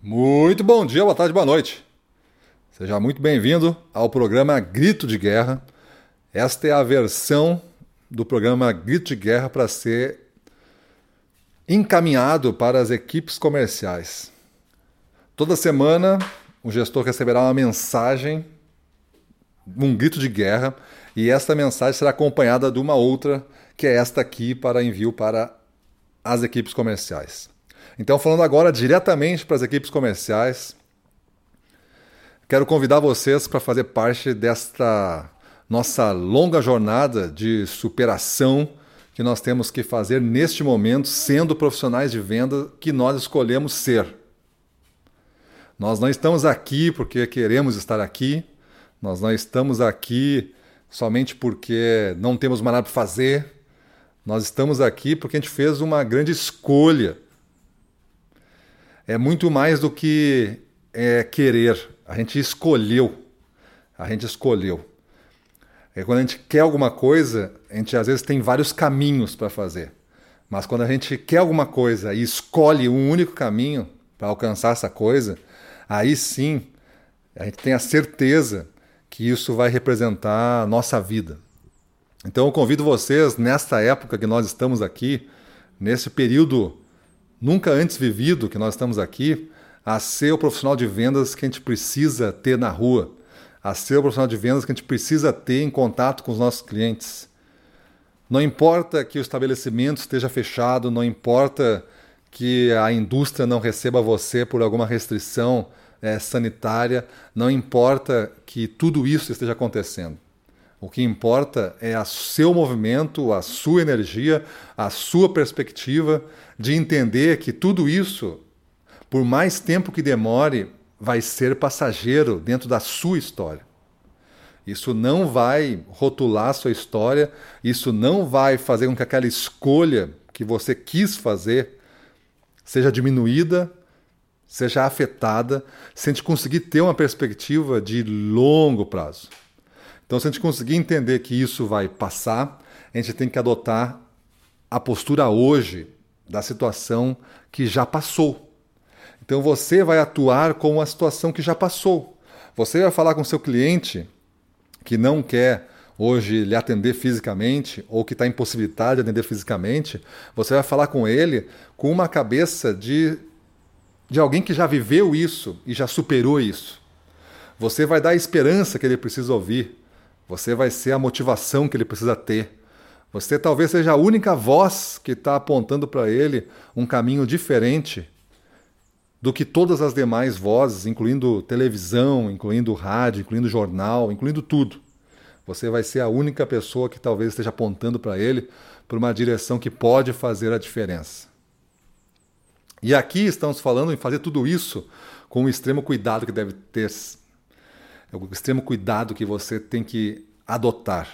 Muito bom dia, boa tarde, boa noite. Seja muito bem-vindo ao programa Grito de Guerra. Esta é a versão do programa Grito de Guerra para ser encaminhado para as equipes comerciais. Toda semana, o gestor receberá uma mensagem, um grito de guerra, e esta mensagem será acompanhada de uma outra, que é esta aqui, para envio para as equipes comerciais. Então, falando agora diretamente para as equipes comerciais, quero convidar vocês para fazer parte desta nossa longa jornada de superação que nós temos que fazer neste momento, sendo profissionais de venda que nós escolhemos ser. Nós não estamos aqui porque queremos estar aqui, nós não estamos aqui somente porque não temos mais nada para fazer, nós estamos aqui porque a gente fez uma grande escolha. É muito mais do que é, querer, a gente escolheu. A gente escolheu. É quando a gente quer alguma coisa, a gente às vezes tem vários caminhos para fazer. Mas quando a gente quer alguma coisa e escolhe um único caminho para alcançar essa coisa, aí sim a gente tem a certeza que isso vai representar a nossa vida. Então eu convido vocês, nesta época que nós estamos aqui, nesse período nunca antes vivido que nós estamos aqui, a ser o profissional de vendas que a gente precisa ter na rua a ser o profissional de vendas que a gente precisa ter em contato com os nossos clientes. Não importa que o estabelecimento esteja fechado, não importa que a indústria não receba você por alguma restrição é, sanitária, não importa que tudo isso esteja acontecendo. O que importa é o seu movimento, a sua energia, a sua perspectiva de entender que tudo isso, por mais tempo que demore, vai ser passageiro dentro da sua história. Isso não vai rotular sua história, isso não vai fazer com que aquela escolha que você quis fazer seja diminuída, seja afetada, se a gente conseguir ter uma perspectiva de longo prazo. Então, se a gente conseguir entender que isso vai passar, a gente tem que adotar a postura hoje da situação que já passou. Então você vai atuar com uma situação que já passou. Você vai falar com seu cliente que não quer hoje lhe atender fisicamente ou que está impossibilitado de atender fisicamente, você vai falar com ele com uma cabeça de, de alguém que já viveu isso e já superou isso. Você vai dar a esperança que ele precisa ouvir. Você vai ser a motivação que ele precisa ter. Você talvez seja a única voz que está apontando para ele um caminho diferente do que todas as demais vozes, incluindo televisão, incluindo rádio, incluindo jornal, incluindo tudo. Você vai ser a única pessoa que talvez esteja apontando para ele por uma direção que pode fazer a diferença. E aqui estamos falando em fazer tudo isso com o extremo cuidado que deve ter, é o extremo cuidado que você tem que adotar.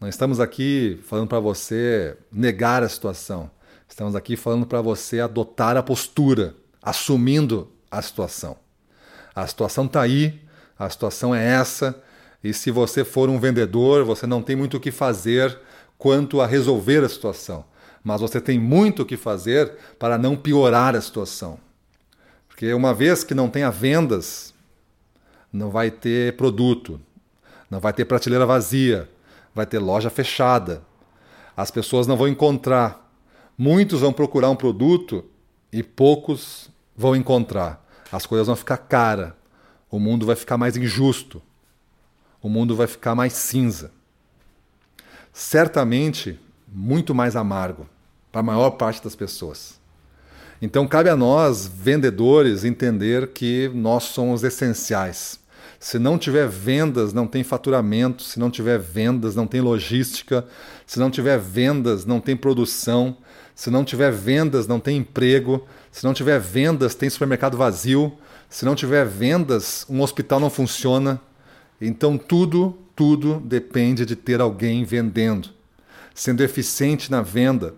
Não estamos aqui falando para você negar a situação. Estamos aqui falando para você adotar a postura assumindo a situação. A situação está aí, a situação é essa, e se você for um vendedor, você não tem muito o que fazer quanto a resolver a situação, mas você tem muito o que fazer para não piorar a situação. Porque uma vez que não tenha vendas, não vai ter produto, não vai ter prateleira vazia, vai ter loja fechada. As pessoas não vão encontrar. Muitos vão procurar um produto e poucos vão encontrar. As coisas vão ficar cara. O mundo vai ficar mais injusto. O mundo vai ficar mais cinza. Certamente muito mais amargo para a maior parte das pessoas. Então cabe a nós, vendedores, entender que nós somos essenciais. Se não tiver vendas, não tem faturamento. Se não tiver vendas, não tem logística. Se não tiver vendas, não tem produção. Se não tiver vendas, não tem emprego. Se não tiver vendas, tem supermercado vazio. Se não tiver vendas, um hospital não funciona. Então tudo, tudo depende de ter alguém vendendo, sendo eficiente na venda.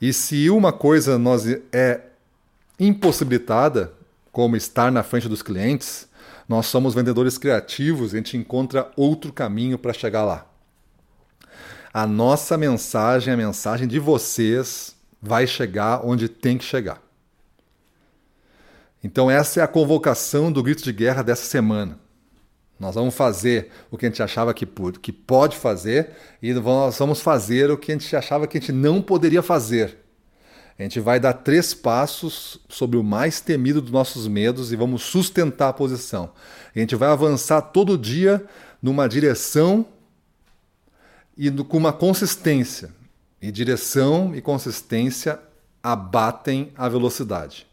E se uma coisa nós é impossibilitada, como estar na frente dos clientes, nós somos vendedores criativos, a gente encontra outro caminho para chegar lá. A nossa mensagem, a mensagem de vocês, vai chegar onde tem que chegar. Então, essa é a convocação do grito de guerra dessa semana. Nós vamos fazer o que a gente achava que, que pode fazer e nós vamos fazer o que a gente achava que a gente não poderia fazer. A gente vai dar três passos sobre o mais temido dos nossos medos e vamos sustentar a posição. A gente vai avançar todo dia numa direção e com uma consistência. E direção e consistência abatem a velocidade.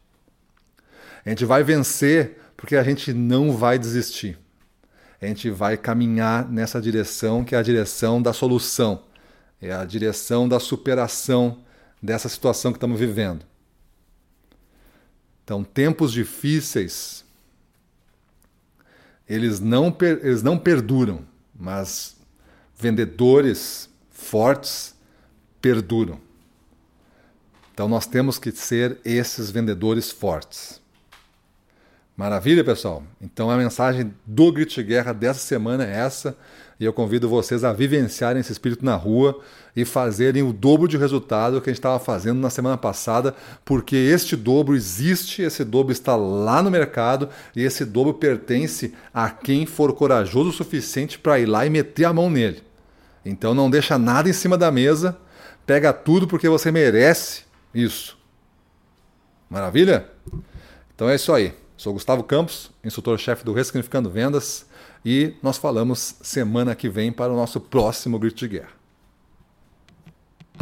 A gente vai vencer porque a gente não vai desistir. A gente vai caminhar nessa direção que é a direção da solução, é a direção da superação dessa situação que estamos vivendo. Então, tempos difíceis, eles não, eles não perduram, mas vendedores fortes perduram. Então, nós temos que ser esses vendedores fortes. Maravilha, pessoal? Então a mensagem do Grito de Guerra dessa semana é essa. E eu convido vocês a vivenciarem esse espírito na rua e fazerem o dobro de resultado que a gente estava fazendo na semana passada, porque este dobro existe, esse dobro está lá no mercado e esse dobro pertence a quem for corajoso o suficiente para ir lá e meter a mão nele. Então não deixa nada em cima da mesa, pega tudo porque você merece isso. Maravilha? Então é isso aí. Sou Gustavo Campos, instrutor-chefe do Ressignificando Vendas, e nós falamos semana que vem para o nosso próximo Grito de Guerra.